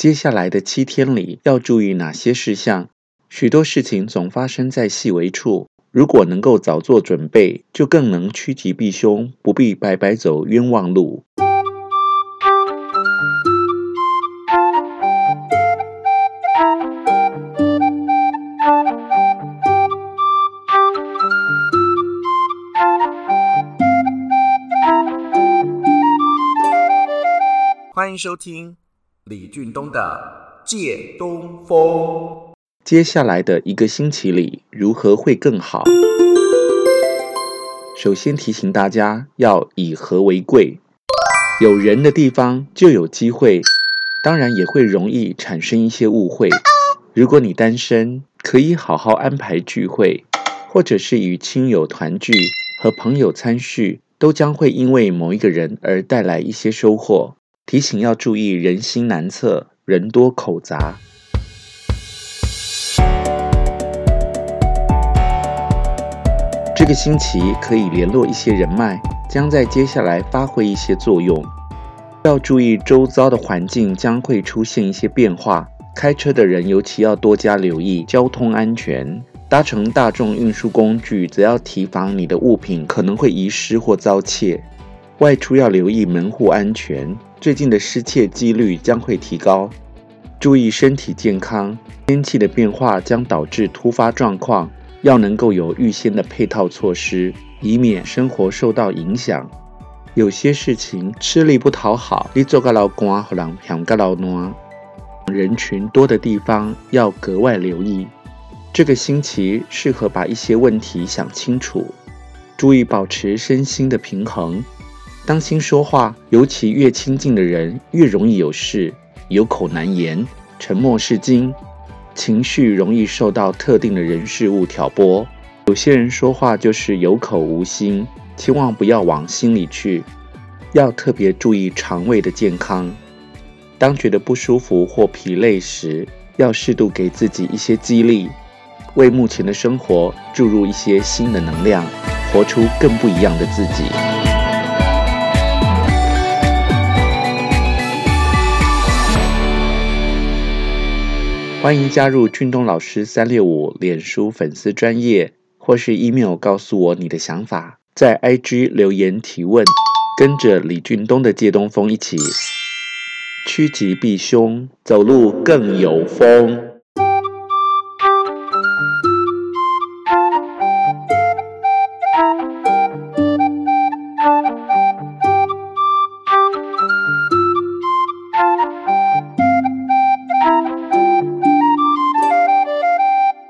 接下来的七天里要注意哪些事项？许多事情总发生在细微处，如果能够早做准备，就更能趋吉避凶，不必白白走冤枉路。欢迎收听李俊东的《借东风》。接下来的一个星期里，如何会更好？首先提醒大家要以和为贵，有人的地方就有机会，当然也会容易产生一些误会。如果你单身，可以好好安排聚会，或者是与亲友团聚，和朋友参叙，都将会因为某一个人而带来一些收获。提醒要注意人心难测，人多口杂。这个星期可以联络一些人脉，将在接下来发挥一些作用。要注意周遭的环境将会出现一些变化，开车的人尤其要多加留意交通安全。搭乘大众运输工具，则要提防你的物品可能会遗失或遭窃。外出要留意门户安全。最近的失窃几率将会提高，注意身体健康。天气的变化将导致突发状况，要能够有预先的配套措施，以免生活受到影响。有些事情吃力不讨好，你做个老官，或人想个老暖。人群多的地方要格外留意。这个星期适合把一些问题想清楚，注意保持身心的平衡。当心说话，尤其越亲近的人越容易有事，有口难言，沉默是金，情绪容易受到特定的人事物挑拨。有些人说话就是有口无心，千万不要往心里去，要特别注意肠胃的健康。当觉得不舒服或疲累时，要适度给自己一些激励，为目前的生活注入一些新的能量，活出更不一样的自己。欢迎加入俊东老师三六五脸书粉丝专业，或是 email 告诉我你的想法，在 IG 留言提问，跟着李俊东的借东风一起趋吉避凶，走路更有风。